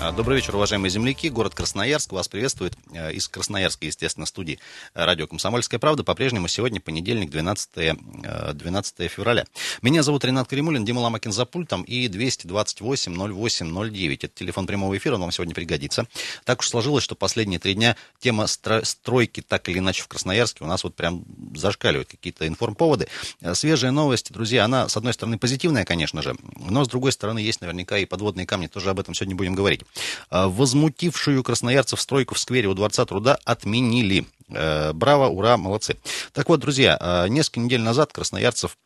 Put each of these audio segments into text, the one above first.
А, добрый вечер, уважаемые земляки. Город Красноярск вас приветствует. Э, из Красноярска, естественно, студии радио «Комсомольская правда». По-прежнему сегодня понедельник, 12, 12 э, февраля. Меня зовут Ренат Каримулин, Дима Ламакин за пультом и 228-08-09. Это телефон прямого эфира, он вам сегодня пригодится. Так уж сложилось, что последние три дня тема стройки так или иначе в Красноярске у нас вот прям зашкаливает какие-то информповоды. Э, свежая новость, друзья, она, с одной стороны, позитивная, конечно же, но, с другой стороны, есть наверняка и подводные камни, тоже об этом сегодня будем говорить. А, возмутившую красноярцев стройку в сквере у Дворца труда отменили. Э, браво, ура, молодцы. Так вот, друзья, а, несколько недель назад красноярцев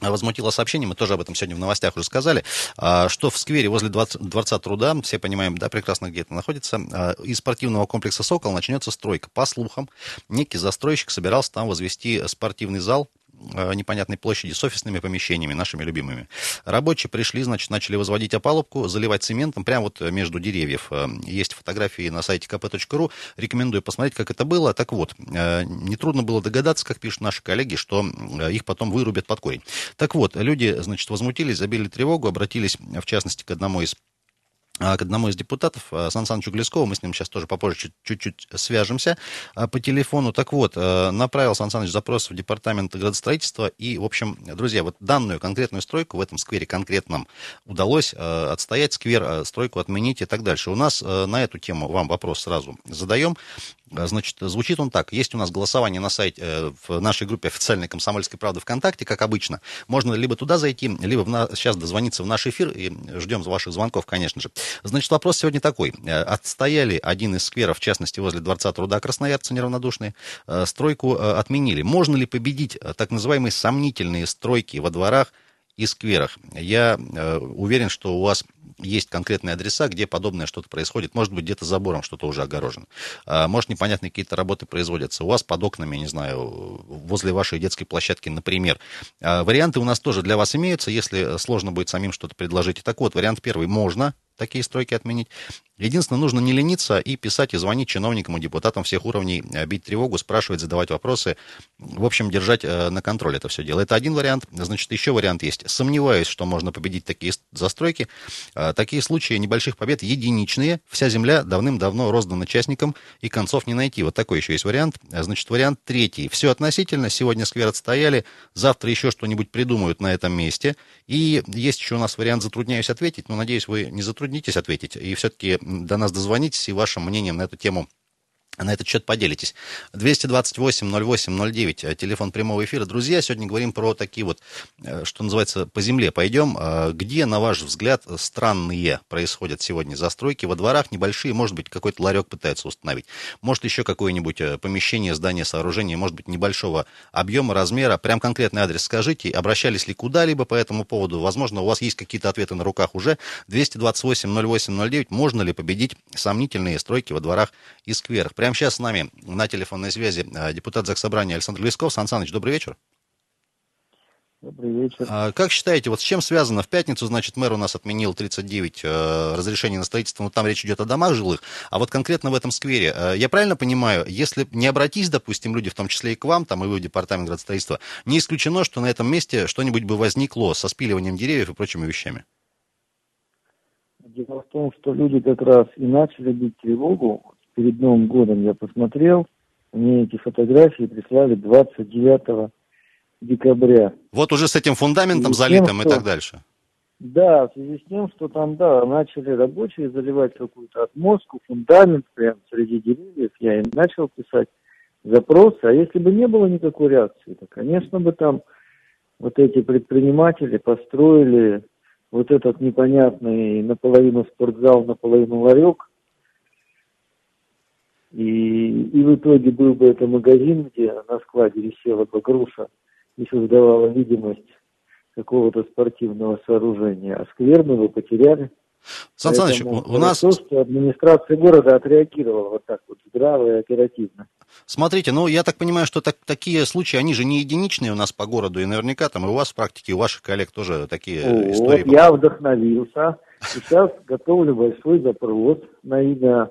возмутило сообщение, мы тоже об этом сегодня в новостях уже сказали, а, что в сквере возле Дворца труда, все понимаем, да, прекрасно где это находится, из спортивного комплекса «Сокол» начнется стройка. По слухам, некий застройщик собирался там возвести спортивный зал, непонятной площади с офисными помещениями, нашими любимыми. Рабочие пришли, значит, начали возводить опалубку, заливать цементом прямо вот между деревьев. Э, есть фотографии на сайте kp.ru. Рекомендую посмотреть, как это было. Так вот, э, нетрудно было догадаться, как пишут наши коллеги, что их потом вырубят под корень. Так вот, люди, значит, возмутились, забили тревогу, обратились, в частности, к одному из к одному из депутатов, а, Сан Санычу Глескову, мы с ним сейчас тоже попозже чуть-чуть свяжемся а, по телефону. Так вот, направил Сан Саныч запрос в департамент градостроительства, и, в общем, друзья, вот данную конкретную стройку в этом сквере конкретном удалось отстоять, сквер, стройку отменить и так дальше. У нас на эту тему вам вопрос сразу задаем. Э, значит, звучит он так. Есть у нас голосование на сайте, э, в нашей группе официальной «Комсомольской правды» ВКонтакте, как обычно. Можно либо туда зайти, либо в на... сейчас дозвониться в наш эфир, и ждем ваших звонков, конечно же. Значит, вопрос сегодня такой. Э, отстояли один из скверов, в частности, возле Дворца труда красноярцы неравнодушные, стройку отменили. Можно ли победить так называемые сомнительные стройки во дворах и скверах? Я уверен, что у вас есть конкретные адреса, где подобное что-то происходит. Может быть, где-то забором что-то уже огорожено. А, может, непонятные какие-то работы производятся. У вас под окнами, не знаю, возле вашей детской площадки, например. А, варианты у нас тоже для вас имеются. Если сложно будет самим что-то предложить. Так вот, вариант первый. Можно такие стройки отменить. Единственное, нужно не лениться и писать, и звонить чиновникам и депутатам всех уровней, э, бить тревогу, спрашивать, задавать вопросы. В общем, держать э, на контроле это все дело. Это один вариант. Значит, еще вариант есть. Сомневаюсь, что можно победить такие застройки. Э, такие случаи небольших побед единичные. Вся земля давным-давно роздана частникам, и концов не найти. Вот такой еще есть вариант. Значит, вариант третий. Все относительно. Сегодня сквер отстояли, завтра еще что-нибудь придумают на этом месте. И есть еще у нас вариант «затрудняюсь ответить», но, надеюсь, вы не затруднитесь ответить. И все-таки до нас дозвонитесь и вашим мнением на эту тему на этот счет поделитесь. 228-08-09, э, телефон прямого эфира. Друзья, сегодня говорим про такие вот, э, что называется, по земле пойдем. Э, где, на ваш взгляд, странные происходят сегодня застройки? Во дворах небольшие, может быть, какой-то ларек пытаются установить. Может, еще какое-нибудь помещение, здание, сооружение, может быть, небольшого объема, размера. Прям конкретный адрес скажите. Обращались ли куда-либо по этому поводу? Возможно, у вас есть какие-то ответы на руках уже. 228-08-09. Можно ли победить сомнительные стройки во дворах и скверах? Прямо сейчас с нами на телефонной связи э, депутат Заксобрания Александр Лесков. Сан Саныч, добрый вечер. Добрый вечер. А, как считаете, вот с чем связано? В пятницу, значит, мэр у нас отменил 39 э, разрешений на строительство, но там речь идет о домах жилых. А вот конкретно в этом сквере, э, я правильно понимаю, если не обратись, допустим, люди, в том числе и к вам, там, и в департамент градостроительства, не исключено, что на этом месте что-нибудь бы возникло со спиливанием деревьев и прочими вещами? Дело в том, что люди как раз и начали бить тревогу перед Новым годом я посмотрел, мне эти фотографии прислали 29 декабря. Вот уже с этим фундаментом залитым тем, и так дальше. Да, в связи с тем, что там, да, начали рабочие заливать какую-то отмостку, фундамент прямо среди деревьев, я им начал писать запросы, а если бы не было никакой реакции, то, конечно бы там вот эти предприниматели построили вот этот непонятный наполовину спортзал, наполовину ларек, и, и в итоге был бы это магазин, где на складе висела бы груша и создавала видимость какого-то спортивного сооружения, а сквер мы бы потеряли. Сан Саныч, у нас... То, что администрация города отреагировала вот так вот здраво и оперативно. Смотрите, ну, я так понимаю, что так, такие случаи, они же не единичные у нас по городу, и наверняка там и у вас в практике, и у ваших коллег тоже такие вот, истории. Я вдохновился, сейчас готовлю большой запрос на имя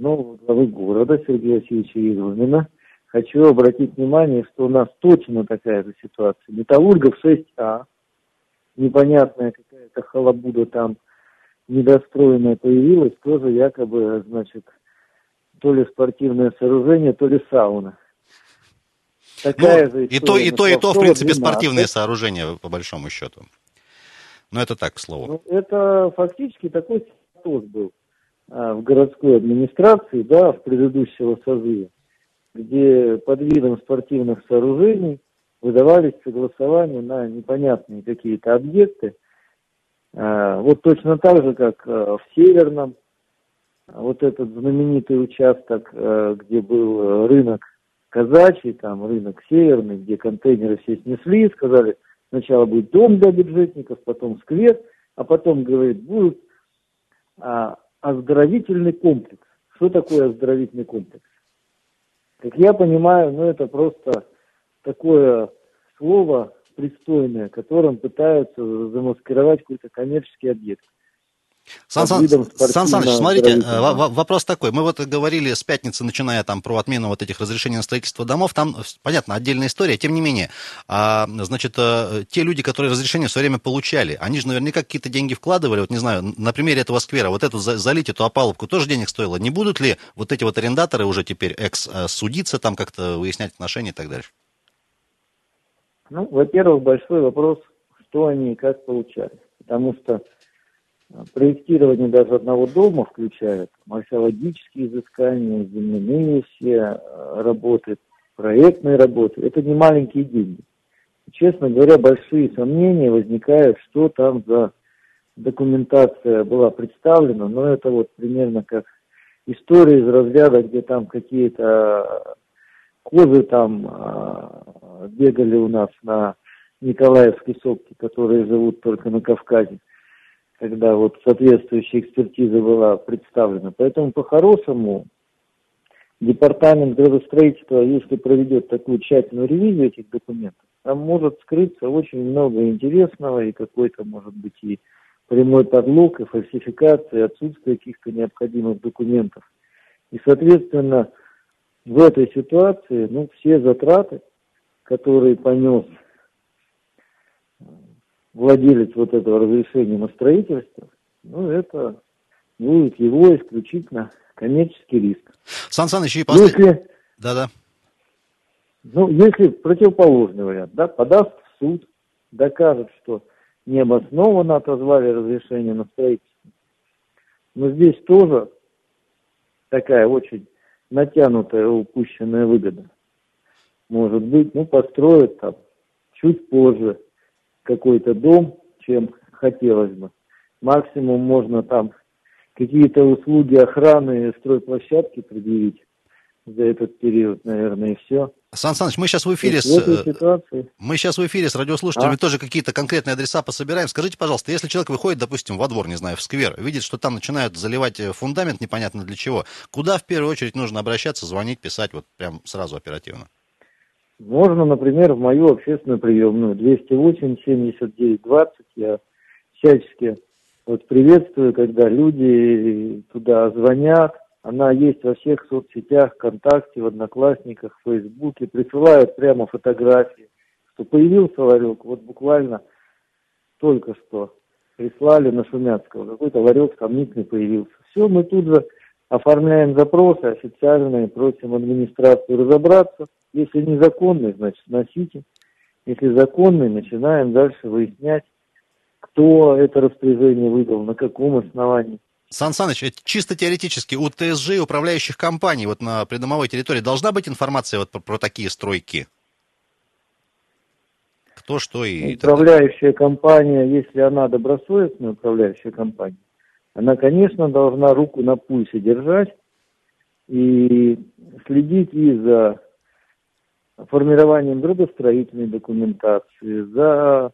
нового главы города Сергея Васильевича Изумина хочу обратить внимание, что у нас точно такая же ситуация. Металлургов 6А, непонятная какая-то халабуда там недостроенная появилась, тоже якобы, значит, то ли спортивное сооружение, то ли сауна. Такая ну, же и то, и то, и то, в принципе, 12. спортивные сооружения, по большому счету. Но это так, к слову. Ну, это фактически такой статус был в городской администрации, да, в предыдущего созыва, где под видом спортивных сооружений выдавались согласования на непонятные какие-то объекты. А, вот точно так же, как а, в Северном, вот этот знаменитый участок, где был рынок казачий, там рынок северный, где контейнеры все снесли, сказали, сначала будет дом для бюджетников, потом сквер, а потом, говорит, будет а, оздоровительный комплекс. Что такое оздоровительный комплекс? Как я понимаю, ну это просто такое слово пристойное, которым пытаются замаскировать какой-то коммерческий объект. Сан, Сан, Сан Саныч, смотрите, э, вопрос такой. Мы вот говорили с пятницы, начиная там про отмену вот этих разрешений на строительство домов. Там, понятно, отдельная история. Тем не менее, а, значит, э, те люди, которые разрешение все время получали, они же наверняка какие-то деньги вкладывали. Вот не знаю, на примере этого сквера, вот эту залить эту опалубку тоже денег стоило. Не будут ли вот эти вот арендаторы уже теперь экс-судиться, там как-то выяснять отношения и так дальше? Ну, во-первых, большой вопрос, что они и как получали. Потому что Проектирование даже одного дома включает археологические изыскания, земляные все э, работы, проектные работы. Это не маленькие деньги. Честно говоря, большие сомнения возникают, что там за документация была представлена, но это вот примерно как история из разряда, где там какие-то козы там э, бегали у нас на Николаевской сопке, которые живут только на Кавказе когда вот соответствующая экспертиза была представлена. Поэтому по-хорошему департамент градостроительства, если проведет такую тщательную ревизию этих документов, там может скрыться очень много интересного и какой-то, может быть, и прямой подлог, и фальсификация, и отсутствие каких-то необходимых документов. И, соответственно, в этой ситуации, ну, все затраты, которые понес владелец вот этого разрешения на строительство, ну, это будет его исключительно коммерческий риск. Сан Саныч, и после... Если, Да-да. Ну, если противоположный вариант, да, подаст в суд, докажет, что необоснованно отозвали разрешение на строительство. Но здесь тоже такая очень натянутая упущенная выгода. Может быть, ну, построят там чуть позже, какой-то дом, чем хотелось бы. Максимум можно там какие-то услуги охраны стройплощадки предъявить за этот период, наверное, и все. Сан Саныч, мы сейчас в эфире с... Ситуации... Мы сейчас в эфире с радиослушателями а? тоже какие-то конкретные адреса пособираем. Скажите, пожалуйста, если человек выходит, допустим, во двор, не знаю, в сквер, видит, что там начинают заливать э, фундамент непонятно для чего, куда в первую очередь нужно обращаться, звонить, писать, вот прям сразу оперативно? Можно, например, в мою общественную приемную 208 79 20. Я всячески вот приветствую, когда люди туда звонят. Она есть во всех соцсетях, ВКонтакте, в Одноклассниках, в Фейсбуке. Присылают прямо фотографии, что появился ларек. Вот буквально только что прислали на Шумяцкого. Какой-то ларек сомнительный появился. Все, мы тут же оформляем запросы официальные, просим администрацию разобраться. Если незаконный, значит, носите. Если законный, начинаем дальше выяснять, кто это распоряжение выдал, на каком основании. Сан Саныч, чисто теоретически у ТСЖ и управляющих компаний вот на придомовой территории должна быть информация вот про, про такие стройки? Кто, что и... Управляющая компания, если она добросовестная управляющая компания, она, конечно, должна руку на пульсе держать и следить и за формированием градостроительной документации, за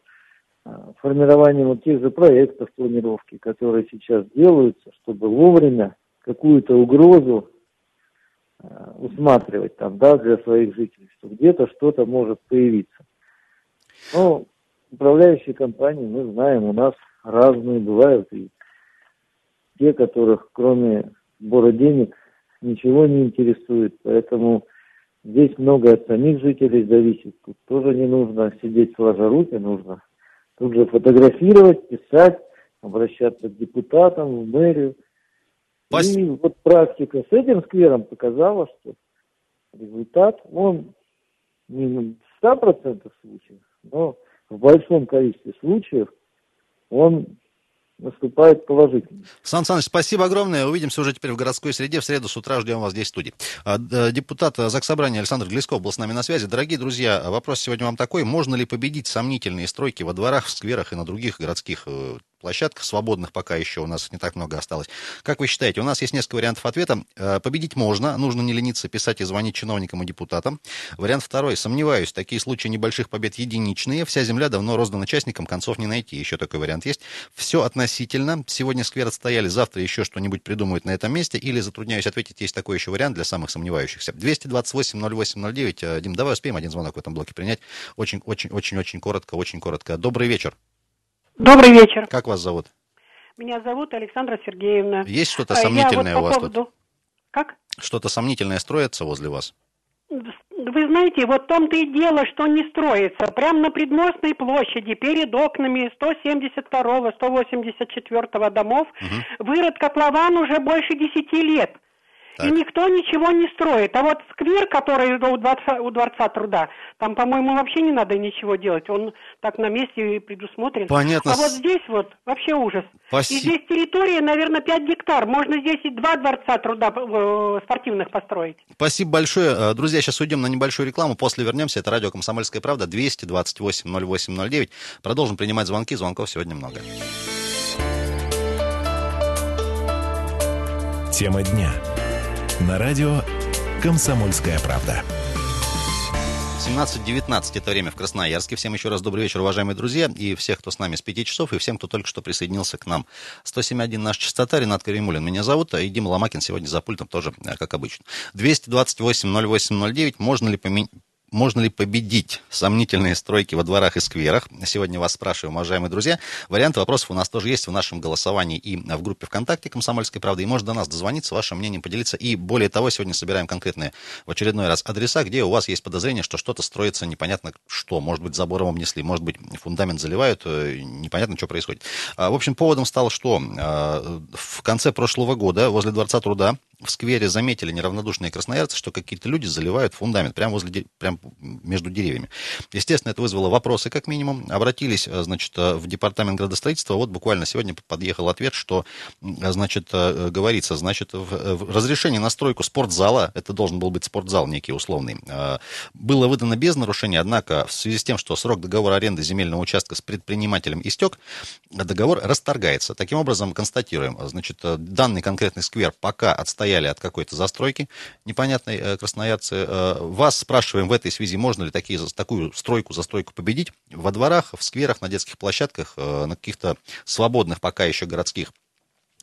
а, формированием вот тех же проектов планировки, которые сейчас делаются, чтобы вовремя какую-то угрозу а, усматривать там, да, для своих жителей, что где-то что-то может появиться. Ну, управляющие компании, мы знаем, у нас разные бывают, и те, которых кроме сбора денег ничего не интересует. Поэтому Здесь много от самих жителей зависит. Тут тоже не нужно сидеть сложа руки, нужно тут же фотографировать, писать, обращаться к депутатам, в мэрию. Спасибо. И вот практика с этим сквером показала, что результат, он не в 100% случаев, но в большом количестве случаев он наступает положительно. Сан Саныч, спасибо огромное. Увидимся уже теперь в городской среде. В среду с утра ждем вас здесь в студии. А, депутат Заксобрания Александр Глесков был с нами на связи. Дорогие друзья, вопрос сегодня вам такой. Можно ли победить сомнительные стройки во дворах, в скверах и на других городских э, площадках, свободных пока еще у нас не так много осталось. Как вы считаете, у нас есть несколько вариантов ответа. Э, победить можно, нужно не лениться писать и звонить чиновникам и депутатам. Вариант второй, сомневаюсь, такие случаи небольших побед единичные, вся земля давно роздана частникам, концов не найти. Еще такой вариант есть. Все относительно. Сегодня сквер отстояли, завтра еще что-нибудь придумают на этом месте, или, затрудняюсь ответить, есть такой еще вариант для самых сомневающихся. 228-08-09. Э, Дим, давай успеем один звонок в этом блоке принять. Очень-очень-очень-очень коротко, очень коротко. Добрый вечер. Добрый вечер. Как вас зовут? Меня зовут Александра Сергеевна. Есть что-то а, сомнительное вот у вас поводу... тут? Как? Что-то сомнительное строится возле вас? Вы знаете, вот в том-то и дело, что не строится. Прямо на предмостной площади, перед окнами 172-го, 184-го домов, угу. вырод котлован уже больше 10 лет. Так. И никто ничего не строит. А вот сквер, который у дворца, у дворца труда, там, по-моему, вообще не надо ничего делать. Он так на месте предусмотрен. Понятно. А вот здесь вот вообще ужас. Спасибо. И здесь территория, наверное, 5 гектар. Можно здесь и два дворца труда э, спортивных построить. Спасибо большое. Э, друзья, сейчас уйдем на небольшую рекламу. После вернемся. Это радио «Комсомольская правда» 228 08 Продолжим принимать звонки. Звонков сегодня много. Тема дня на радио «Комсомольская правда». 17.19 это время в Красноярске. Всем еще раз добрый вечер, уважаемые друзья, и всех, кто с нами с 5 часов, и всем, кто только что присоединился к нам. 107.1 наш частота, Ренат Каримулин меня зовут, а и Дима Ломакин сегодня за пультом тоже, э, как обычно. 228 08 09, можно ли поменять можно ли победить сомнительные стройки во дворах и скверах? Сегодня вас спрашиваем, уважаемые друзья. Варианты вопросов у нас тоже есть в нашем голосовании и в группе ВКонтакте «Комсомольской правды». И можно до нас дозвониться, вашим мнением поделиться. И более того, сегодня собираем конкретные в очередной раз адреса, где у вас есть подозрение, что что-то строится непонятно что. Может быть, забором обнесли, может быть, фундамент заливают, э, непонятно, что происходит. А, в общем, поводом стало что? А, в конце прошлого года возле Дворца труда в сквере заметили неравнодушные красноярцы, что какие-то люди заливают фундамент прямо возле, прямо между деревьями. Естественно, это вызвало вопросы, как минимум. Обратились, э, значит, э, в департамент градостроительства. Вот буквально сегодня подъехал ответ, что, э, значит, говорится, значит, в разрешение на стройку спортзала, это должен был быть спортзал некий условный, было выдано без нарушения, однако в связи с тем, что срок договора аренды земельного участка с предпринимателем истек, договор расторгается. Таким образом, констатируем, значит, данный конкретный сквер пока отстояли от какой-то застройки непонятной красноярцы. Вас спрашиваем в этой связи, можно ли такие, такую стройку, застройку победить во дворах, в скверах, на детских площадках, э, на каких-то свободных пока еще городских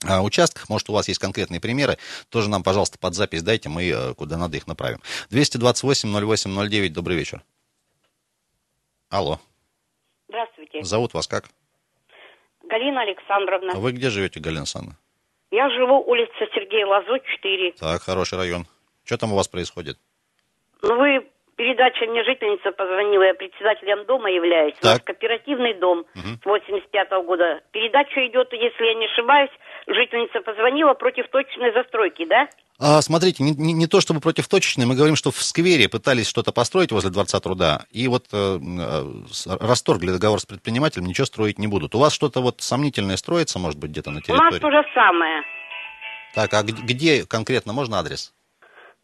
участках. Может, у вас есть конкретные примеры. Тоже нам, пожалуйста, под запись дайте, мы куда надо их направим. 228-08-09, добрый вечер. Алло. Здравствуйте. Зовут вас как? Галина Александровна. Вы где живете, Галина Александровна? Я живу улица Сергея Лазо, 4. Так, хороший район. Что там у вас происходит? Ну, вы, передача мне жительница позвонила, я председателем дома являюсь. Так. Кооперативный дом угу. с 85 -го года. Передача идет, если я не ошибаюсь, жительница позвонила против точной застройки, да? А, смотрите, не, не, не то чтобы против точечной, мы говорим, что в сквере пытались что-то построить возле Дворца труда, и вот э, э расторгли договор с предпринимателем, ничего строить не будут. У вас что-то вот сомнительное строится, может быть, где-то на территории? У нас то же самое. Так, а где конкретно, можно адрес?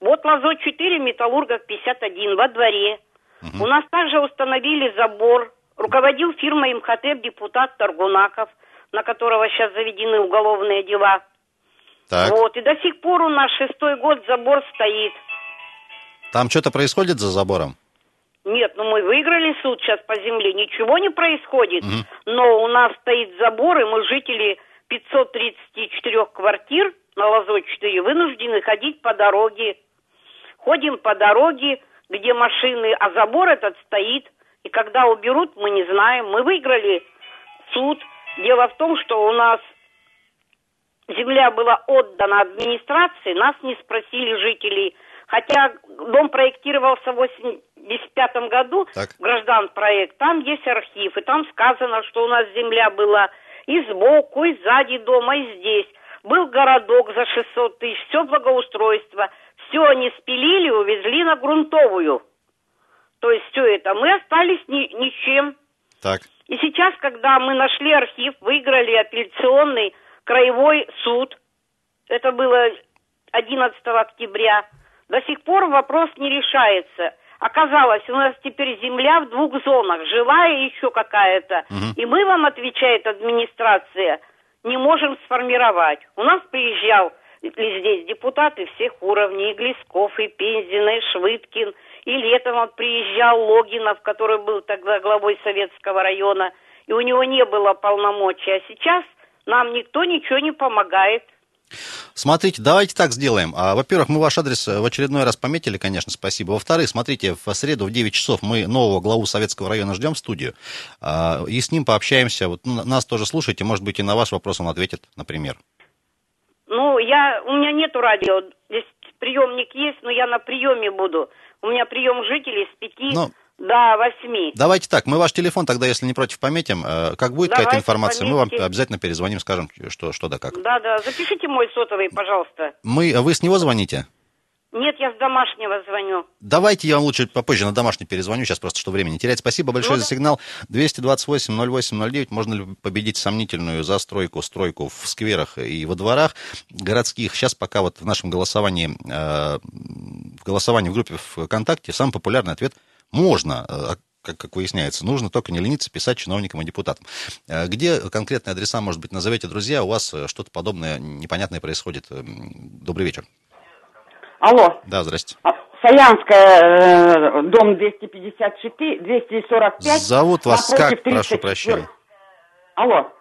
Вот Лазо 4, Металлургов 51, во дворе. Угу. У нас также установили забор. Руководил фирмой МХТ депутат Торгунаков, на которого сейчас заведены уголовные дела. Так. Вот, и до сих пор у нас шестой год забор стоит. Там что-то происходит за забором? Нет, ну мы выиграли суд сейчас по земле, ничего не происходит. Угу. Но у нас стоит забор, и мы жители 534 квартир на Лозой 4 вынуждены ходить по дороге. Ходим по дороге, где машины, а забор этот стоит. И когда уберут, мы не знаем. Мы выиграли суд. Дело в том, что у нас земля была отдана администрации, нас не спросили жителей, Хотя дом проектировался в 85 году, Так. граждан проект, там есть архив, и там сказано, что у нас земля была и сбоку, и сзади дома, и здесь. Был городок за 600 тысяч, все благоустройство. Все они спилили, увезли на грунтовую. То есть все это. Мы остались ни, ничем. Так. И сейчас, когда мы нашли архив, выиграли апелляционный краевой суд, это было 11 октября, до сих пор вопрос не решается. Оказалось, у нас теперь земля в двух зонах, жилая еще какая-то. И мы вам, отвечает администрация, не можем сформировать. У нас приезжал и здесь депутаты всех уровней, и Глесков, и Пензина, и Швыдкин, и летом вот приезжал Логинов, который был тогда главой Советского района, и у него не было полномочий. А сейчас нам никто ничего не помогает. Смотрите, давайте так сделаем. А, Во-первых, мы ваш адрес э, в очередной раз пометили, конечно, спасибо. Во-вторых, смотрите, в среду в 9 часов мы нового главу Советского района ждем в студию, а, и с ним пообщаемся. Вот нас тоже слушайте, может быть, и на ваш вопрос он ответит, например. Ну, я, у меня нету радио. Здесь приемник есть, но я на приеме буду. У меня прием жителей с пяти Ну, до восьми. Давайте так, мы ваш телефон тогда, если не против, пометим. Э, Как будет какая-то информация, мы вам пометьте. обязательно перезвоним, скажем, что, что да как. Да, да. Запишите мой сотовый, пожалуйста. Мы, вы с него звоните? Нет, я с домашнего звоню. Давайте я вам лучше попозже на домашний перезвоню, сейчас просто что времени терять. Спасибо большое Ну за сигнал. 228-08-09. Можно ли победить сомнительную застройку, стройку в скверах и во дворах городских? Сейчас пока вот в нашем голосовании, э, в голосовании в группе ВКонтакте самый популярный ответ «можно». Э, как, как выясняется, нужно только не лениться писать чиновникам и депутатам. Э, Где конкретные адреса, может быть, назовете, друзья, у вас что-то подобное непонятное происходит. Э, Добрый вечер. Алло. Да, здрасте. А, Саянская, э, дом 254, 245. Зовут вас как? Прошу 34. прощения. Алло.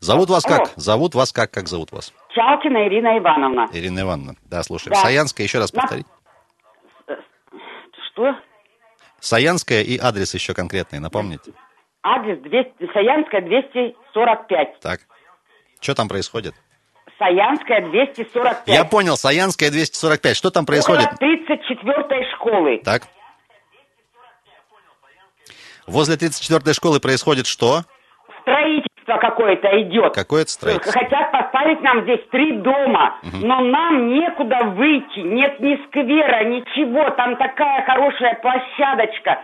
Зовут вас Алло. как? Зовут вас как? Как зовут вас? Чалкина Ирина Ивановна. Ирина Ивановна. Да, слушаем. Да. Саянская, еще раз На- повторить. Что? Саянская и адрес еще конкретный, напомните. Адрес 200, Саянская 245. Так. Что там происходит? Саянская 245. Я понял, Саянская 245. Что там происходит? Около 34-й школы. Так. Возле 34-й школы происходит что? Строительство какое-то идет. Какое-то строительство. Хотят поставить нам здесь три дома, но нам некуда выйти, нет ни сквера, ничего, там такая хорошая площадочка.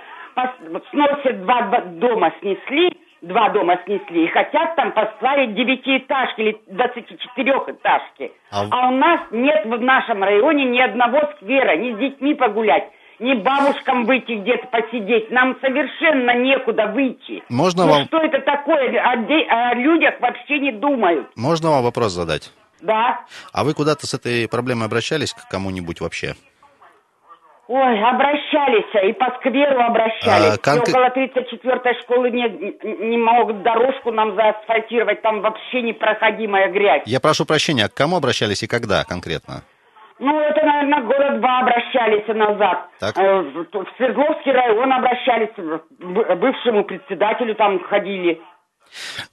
Сносят два дома, снесли, два дома снесли, и хотят там поставить девятиэтажки или 24-этажки. А в- А у нас нет в нашем районе ни одного сквера, ни с детьми погулять, ни бабушкам выйти где-то посидеть. Нам совершенно некуда выйти. Можно ну вам- что это такое? О, де- о людях вообще не думают. Можно вам вопрос задать? Да. А вы куда-то с этой проблемой обращались к кому-нибудь вообще? Ой, обращались, и по скверу обращались. А, И около 34-й школы не, не могут дорожку нам заасфальтировать, там вообще непроходимая грязь. Я прошу прощения, а к кому обращались и когда конкретно? Ну, это, наверное, года два обращались назад. Так. Э, В Свердловский район обращались, бывшему председателю там ходили.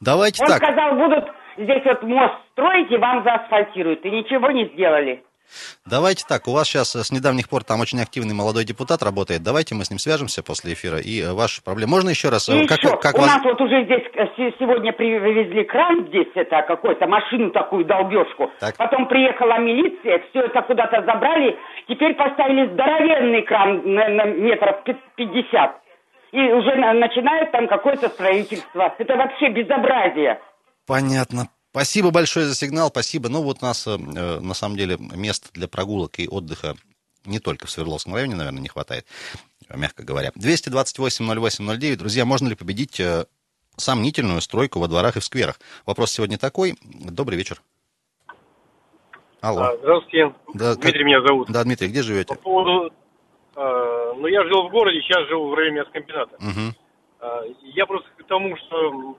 Давайте Он так. сказал, будут здесь вот мост строить и вам заасфальтируют. И ничего не сделали. Давайте так, у вас сейчас с недавних пор там очень активный молодой депутат работает. Давайте мы с ним свяжемся после эфира и э, ваши проблемы. Можно еще раз? И э, как, еще, как у вас... нас вот уже здесь э, се- сегодня привезли кран, здесь это какой-то машину такую долбежку. Так. Потом приехала милиция, все это куда-то забрали. Теперь поставили здоровенный кран на, на метров пи- 50. И уже на- начинают там какое-то строительство. Это вообще безобразие. Понятно. Спасибо большое за сигнал, спасибо. Ну вот у нас, э, э, на самом деле, мест для прогулок и отдыха не только в Свердловском районе, наверное, не хватает, мягко говоря. 228-08-09. Друзья, можно ли победить э, сомнительную стройку во дворах и в скверах? Вопрос сегодня такой. Добрый вечер. Алло. А, Здравствуйте, Да, как- Дмитрий меня зовут. Да, Дмитрий, где живете? По поводу, э, ну я жил в городе, сейчас живу в районе мясокомбината. Мгм. А, я просто к тому, что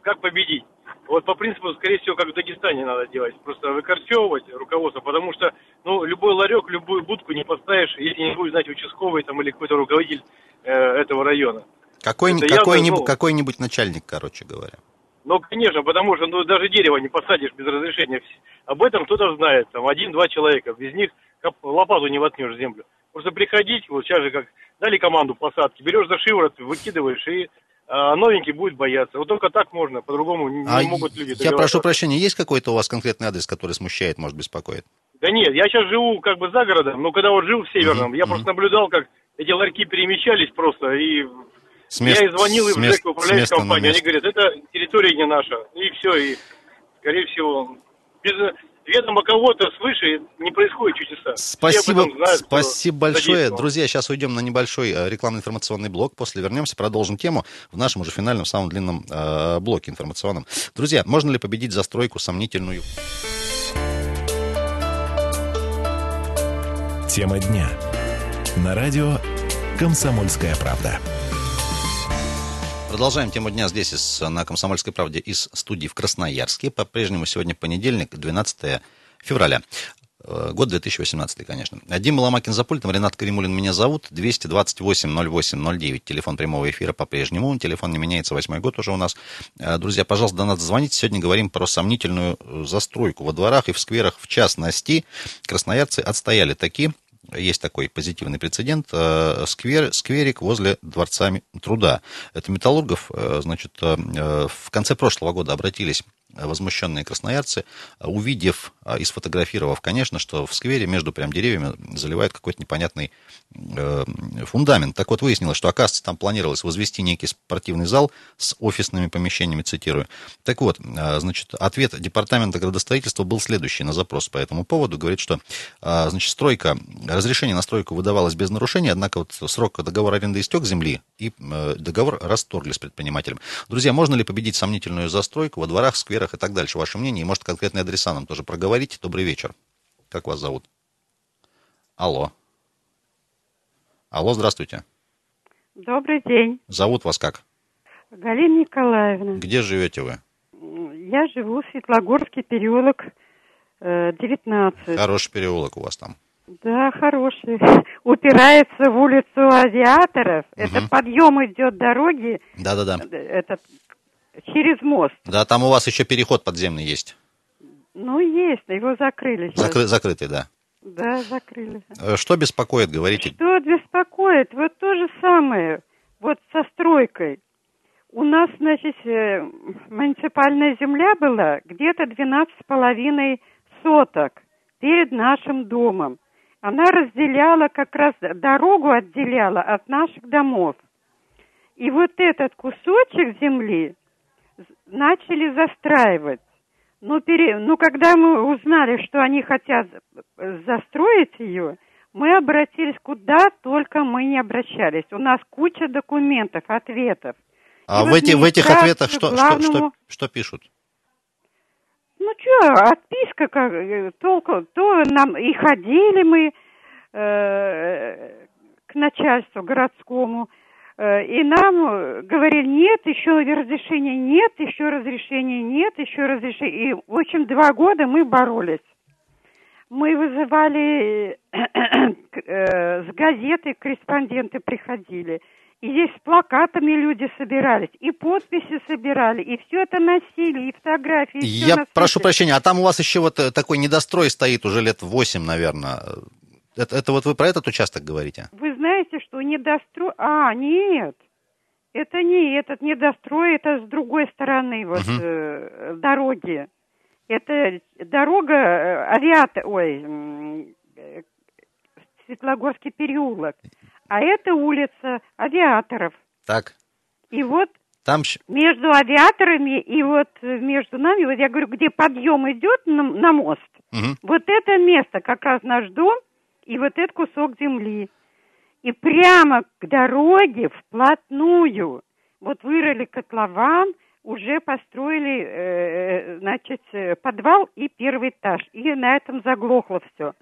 как победить. Вот по принципу, скорее всего, как в Дагестане надо делать. Просто выкорчевывать руководство, потому что, ну, любой ларек, любую будку не поставишь, если не будет знать участковый там или какой-то руководитель э, этого района. Какой, Это какой-нибудь, ну- какой-нибудь начальник, короче говоря. Ну, конечно, потому что ну, даже дерево не посадишь без разрешения. Об этом кто-то знает, там один-два человека. Без них лопату не воткнешь в землю. просто приходить, вот сейчас же как дали команду посадки, берешь за шиворот, выкидываешь и а новенький будет бояться. Вот только так можно, по-другому не А могут люди я прошу прощения, есть какой-то у вас конкретный адрес, который смущает, может, беспокоит? Да нет, я сейчас живу как бы за городом, но когда вот жил в Северном, Мгм, я мгм. просто наблюдал, как эти ларьки перемещались просто, и С мест- я и звонил им в ЖЭК, в управляющую компанию, они говорят, это территория не наша, и все, и, скорее всего, без ведома кого-то свыше не происходит чудеса. Спасибо, знают, спасибо большое. Друзья, сейчас уйдем на небольшой э, рекламно-информационный блок. После вернемся, продолжим тему в нашем уже финальном, самом длинном э, блоке информационном. Друзья, можно ли победить застройку сомнительную? Тема дня. На радио «Комсомольская правда». Продолжаем тему дня здесь из, на «Комсомольской правде» из студии в Красноярске. По-прежнему сегодня понедельник, 12 февраля. Э, Год 2018, конечно. Дима Ломакин за пультом, Ренат Каримулин меня зовут. 228-08-09, телефон прямого эфира по-прежнему. Телефон не меняется, восьмой год уже у нас. Э, Друзья, пожалуйста, до нас звоните. Сегодня говорим про сомнительную э, застройку во дворах и в скверах в частности. Красноярцы отстояли такие. Есть такой позитивный прецедент. Э, Сквер, скверик возле Дворца труда. Это металлургов, э, значит, э, в конце прошлого года обратились возмущенные красноярцы, увидев а, и сфотографировав, конечно, что в сквере между прям деревьями заливают какой-то непонятный э, фундамент. Так вот, выяснилось, что, оказывается, там планировалось возвести некий спортивный зал с офисными помещениями, цитирую. Так вот, э, значит, ответ Департамента градостроительства был следующий на запрос по этому поводу. Говорит, что, э, значит, стройка, разрешение на стройку выдавалось без нарушений, однако вот срок договора аренды истек земли, и э, договор расторгли с предпринимателем. Друзья, можно ли победить сомнительную застройку во дворах, скверах и так дальше? Ваше мнение, и, может, конкретные адреса нам тоже проговорить. Добрый вечер. Как вас зовут? Алло. Алло, здравствуйте. Добрый день, Зовут вас как? Галина Николаевна. Где живете вы? Я живу в Светлогорский переулок э, 19. Хороший переулок у вас там. Да, хороший. Упирается в улицу авиаторов. Это Мгм. подъем идет дороги, Да-да-да. э, это через мост. Да, там у вас еще переход подземный есть. Ну, есть, его закрыли сейчас. Закры- закрытый, да. Да, закрыли. Э, Что беспокоит, говорите? Что беспокоит? Вот то же самое, вот со стройкой. У нас, значит, э, муниципальная земля была где-то 12 с половиной соток перед нашим домом. Она разделяла как раз, дорогу отделяла от наших домов. И вот этот кусочек земли начали застраивать. Ну, пере... ну, когда мы узнали, что они хотят застроить ее, мы обратились куда только мы не обращались. У нас куча документов, ответов. А И в, эти, в этих ответах что, что, что, главному- что пишут? Ну что, отписка как э, толку, то нам и ходили мы э, к начальству городскому, и нам э, говорили, нет, еще разрешения нет, еще разрешения нет, еще разрешения. И, в общем, два года мы боролись. Мы вызывали э, с газеты, корреспонденты приходили. И здесь с плакатами люди собирались, и подписи собирали, и все это носили, и фотографии. и Я прошу прощения, а там у вас еще вот э, такой недострой стоит уже лет 8, наверное. Это, это вот вы про этот участок говорите? Вы что недострой... А, нет. Это не этот недострой, это с другой стороны вот Мгм. э, дороги. Это дорога э, авиата... Ой, э, Светлогорский переулок. А это улица авиаторов. Так, И вот там... между авиаторами и вот между нами, вот я говорю, где подъем идет на, на мост, Мгм. вот это место, как раз наш дом, и вот этот кусок земли. И прямо к дороге вплотную, вот вырыли котлован, уже построили, э, значит, э, подвал и первый этаж. И на этом заглохло все.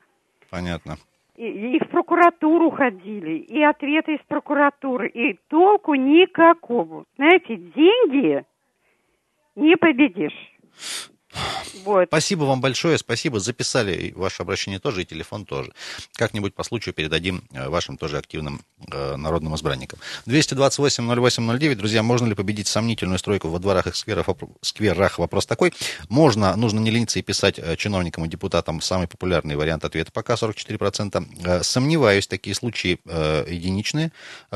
Понятно. И, и в прокуратуру ходили, и ответы из прокуратуры, и толку никакого. Знаете, деньги не победишь. Вот. Спасибо вам большое, спасибо. Записали ваше обращение тоже, и телефон тоже. Как-нибудь по случаю передадим э, вашим тоже активным э, народным избранникам. 228-08-09. Друзья, можно ли победить сомнительную стройку во дворах и скверах? Скверах? Вопрос такой. Можно, нужно не лениться и писать э, чиновникам и депутатам самый популярный вариант ответа, пока 44%. Э, сомневаюсь, такие случаи э, единичные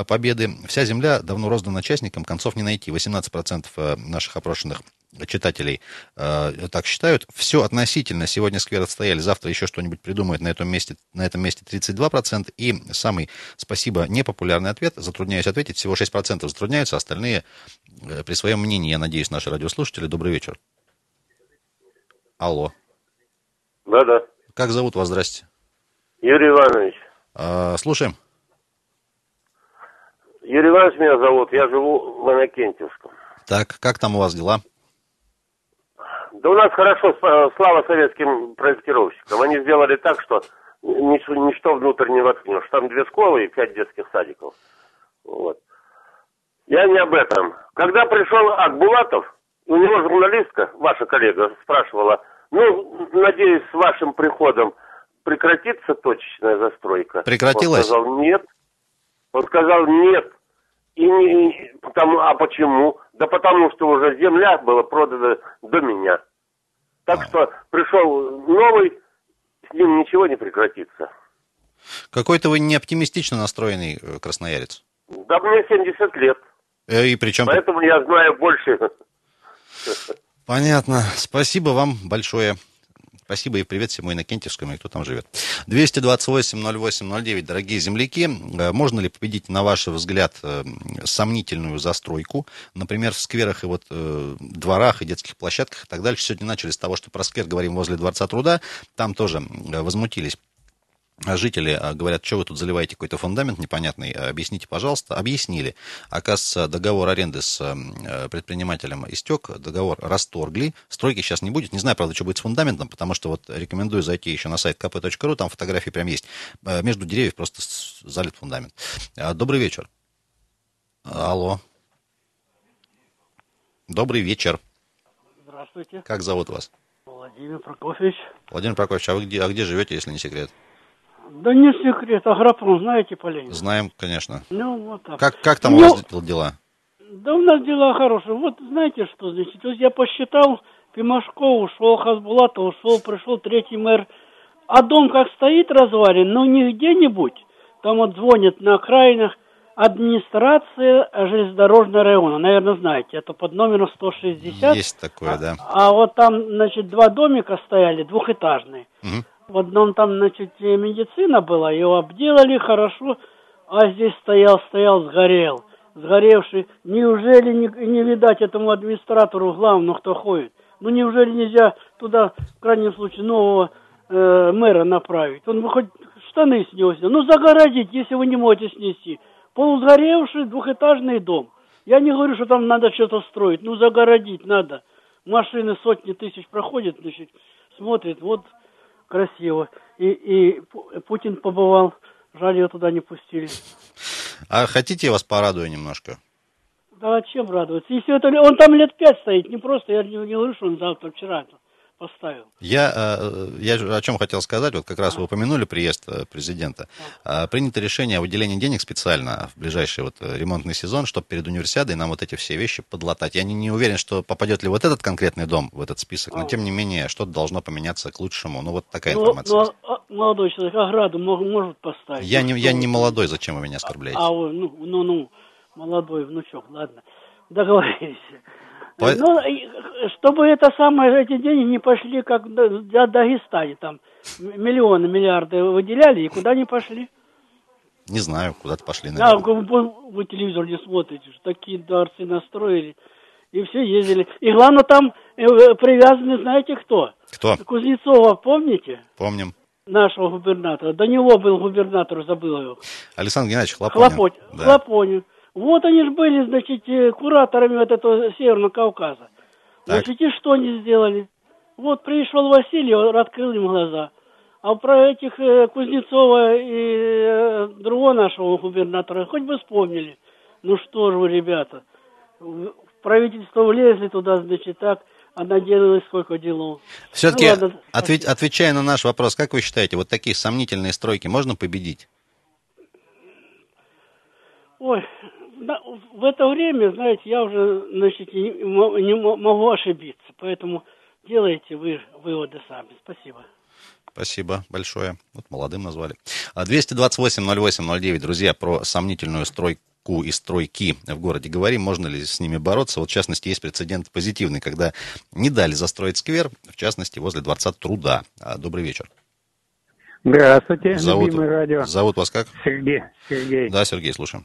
победы. Вся земля давно роздана частникам, концов не найти. 18% э, наших опрошенных читателей э, так считают. Все относительно. Сегодня сквер отстояли, завтра еще что-нибудь придумают. На этом месте, на этом месте 32%. И самый, спасибо, непопулярный ответ, затрудняюсь ответить, всего 6% затрудняются, остальные э, при своем мнении, я надеюсь, наши радиослушатели. Добрый вечер. Алло. Да-да. Как зовут вас? Здрасте. Юрий Иванович. Э, слушаем. Юрий Иванович меня зовут, я живу в Иннокентьевском. Так, как там у вас дела? Да у нас хорошо, с- слава советским проектировщикам. Они сделали так, что ничто, ничто внутрь не воткнешь. Там две школы и пять детских садиков. Вот. Я не об этом. Когда пришел Акбулатов, у него журналистка, ваша коллега, спрашивала, ну, надеюсь, с вашим приходом прекратится точечная застройка. Прекратилась? Он сказал, нет. Он сказал, нет. И не, потому, а почему? Да потому что уже земля была продана до меня. Так А. что пришел новый, с ним ничего не прекратится. Какой-то вы не оптимистично настроенный э, красноярец. Да мне 70 лет, Э, И причем... поэтому я знаю больше. Понятно. Спасибо вам большое. Спасибо и привет всему Иннокентьевскому и кто там живет. 228-08-09, дорогие земляки, э, можно ли победить, на ваш взгляд, э, сомнительную застройку, например, в скверах и вот э, дворах и детских площадках и так дальше. Сегодня начали с того, что про сквер говорим возле Дворца труда, там тоже э, возмутились Жители а, говорят, что вы тут заливаете какой-то фундамент непонятный, а, объясните, пожалуйста. Объяснили. Оказывается, договор аренды с э, предпринимателем истек, договор расторгли, стройки сейчас не будет. Не знаю, правда, что будет с фундаментом, потому что вот рекомендую зайти еще на сайт kp.ru, там фотографии прям есть. Между деревьев просто залит фундамент. А, Добрый вечер. Алло. Добрый вечер. Здравствуйте, Как зовут вас? Владимир Прокофьевич. Владимир Прокофьевич, а вы где, а где живете, если не секрет? Да не секрет, Агропром, знаете, Полин? Знаем, конечно. Ну, вот так. Как, как там у Ну, вас дела? Да у нас дела хорошие. Вот знаете, что значит? Вот я посчитал, Пимашков ушел, Хасбулатов ушел, пришел третий мэр. А дом как стоит развален, но не где-нибудь. Там вот звонят на окраинах администрация железнодорожного района. Наверное, знаете, это под номером 160. Есть такое, да. А вот там, значит, два домика стояли, двухэтажные. Мгм. В одном там, значит, медицина была, его обделали хорошо, а здесь стоял, стоял, сгорел. Сгоревший. Неужели не, не видать этому администратору главному, кто ходит? Ну, неужели нельзя туда, в крайнем случае, нового э, мэра направить? Он бы хоть штаны с снял. Ну, загородить, если вы не можете снести. Полусгоревший двухэтажный дом. Я не говорю, что там надо что-то строить. Ну, загородить надо. Машины сотни тысяч проходят, значит, смотрит, вот красиво. И, и Пу- Путин побывал, жаль, его туда не пустили. А хотите, я вас порадую немножко? Да чем радоваться? Если это, он там лет пять стоит, не просто, я не, не что он завтра, вчера это поставил. Я, э, я же о чем хотел сказать, вот как раз вы упомянули приезд э, президента. А, Принято решение о выделении денег специально в ближайший вот э, ремонтный сезон, чтобы перед универсиадой нам вот эти все вещи подлатать. Я не, не уверен, что попадет ли вот этот конкретный дом в этот список, но тем не менее что-то должно поменяться к лучшему. Ну вот такая Ну, информация. ну, есть. а- молодой человек, ограду может поставить. Я Ну, не, я не молодой, зачем вы меня оскорбляете? А, вы, ну, ну, ну, молодой внучок, ладно. Договорились. По- Ну, и, чтобы это самое, эти деньги не пошли, как в Дагестане, там миллионы, миллиарды выделяли, и куда не пошли. Не знаю, куда-то пошли, Да, наверное. вы, вы- вы телевизор не смотрите, такие дворцы настроили, и все ездили. И главное, там э, привязаны, знаете кто? Кто? Кузнецова, помните? Помним. Нашего губернатора. До него был губернатор, забыл его. Александр Геннадьевич Хлопонин. Хлопоть, Да. Хлопонин. Вот они же были, значит, э, кураторами вот этого Северного Кавказа. Так. Значит, и что они сделали? Вот пришел Василий, он открыл им глаза. А про этих э, Кузнецова и э, другого нашего губернатора хоть бы вспомнили. Ну что же вы, ребята, в правительство влезли туда, значит, так. а наделали сколько делов. Все-таки, Ну, ладно. отве- отвечая на наш вопрос, как вы считаете, вот такие сомнительные стройки можно победить? Ой, да, в это время, знаете, я уже, значит, не, не мо- могу ошибиться, поэтому делайте вы выводы сами. Спасибо. Спасибо большое. Вот молодым назвали. А 228-08-09, друзья, про сомнительную стройку и стройки в городе говорим. Можно ли с ними бороться? Вот, в частности, есть прецедент позитивный, когда не дали застроить сквер, в частности, возле Дворца труда. А, Добрый вечер. Здравствуйте, Зовут, любимое радио. зовут вас как? Сергей. Сергей. Да, Сергей, слушаем.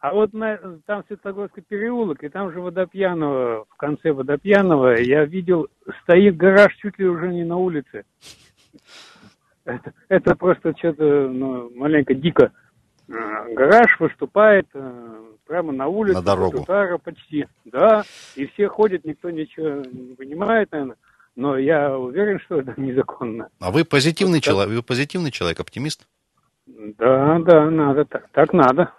А вот на, там Светлогорский переулок, и там же Водопьянова, в конце Водопьянова, я видел, стоит гараж чуть ли уже не на улице. Это, это просто что-то ну, маленько дико. А, Гараж выступает э, прямо на улице. На дорогу. почти. Да, и все ходят, никто ничего не понимает, наверное. Но я уверен, что это незаконно. А вы позитивный человек, вы позитивный человек, оптимист? Да, да, надо, так, так надо.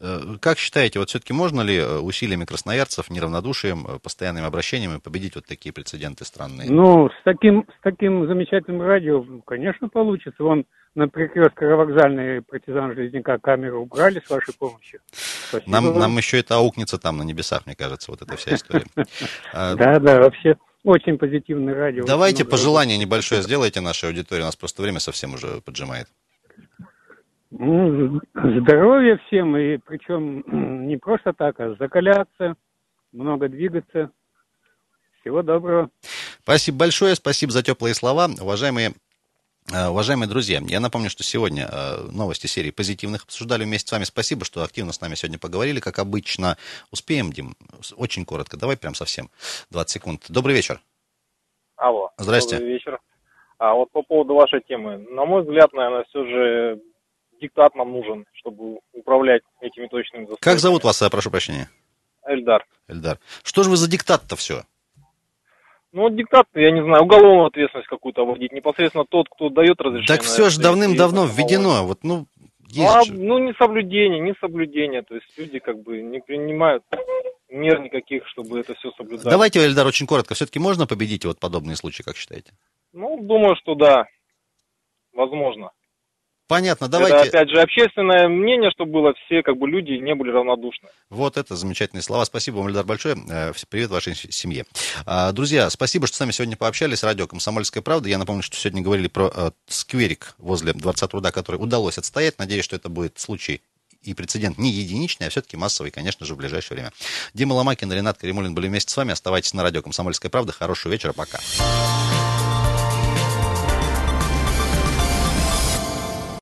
Э, Как считаете, вот все-таки можно ли э, усилиями красноярцев, неравнодушием, э, постоянными обращениями победить вот такие прецеденты странные? Ну, с таким, с таким замечательным радио, конечно, получится. Вон на перекрестке вокзальной партизан Железняка камеру убрали с вашей помощью. Спасибо Нам, вам. нам еще это аукнется там на небесах, мне кажется, вот эта вся история. Да, да, вообще очень позитивное радио. Давайте пожелание небольшое сделайте нашей аудитории, у нас просто время совсем уже поджимает. Ну, здоровья всем, и причем не просто так, а закаляться, много двигаться. Всего доброго. Спасибо большое, спасибо за теплые слова. Уважаемые э, Уважаемые друзья, я напомню, что сегодня э, новости серии позитивных обсуждали вместе с вами. Спасибо, что активно с нами сегодня поговорили, как обычно. Успеем, Дим? Очень коротко. Давай прям совсем 20 секунд. Добрый вечер. Алло. Здрасте. Добрый вечер. А вот по поводу вашей темы. На мой взгляд, наверное, все же диктат нам нужен, чтобы управлять этими точными застройками. Как зовут вас, я прошу прощения? Эльдар. Эльдар. Что же вы за диктат-то все? Ну, диктат, я не знаю, уголовную ответственность какую-то вводить. Непосредственно тот, кто дает разрешение. Так все же давным-давно введено. Вот, ну, Ну, есть а, же. ну, не соблюдение, не соблюдение. То есть люди как бы не принимают мер никаких, чтобы это все соблюдать. Давайте, Эльдар, очень коротко. Все-таки можно победить вот подобные случаи, как считаете? Ну, думаю, что да. Возможно. Понятно, Это, давайте. опять же, общественное мнение, чтобы было все, как бы, люди не были равнодушны. Вот это замечательные слова. Спасибо вам, Эльдар, большое. Э, Привет вашей семье. А, Друзья, спасибо, что с нами сегодня пообщались. Радио «Комсомольская правда». Я напомню, что сегодня говорили про э, скверик возле Дворца труда, который удалось отстоять. Надеюсь, что это будет случай и прецедент не единичный, а все-таки массовый, конечно же, в ближайшее время. Дима Ломакин, Ренат Каримулин были вместе с вами. Оставайтесь на радио «Комсомольская правда». Хорошего вечера, пока.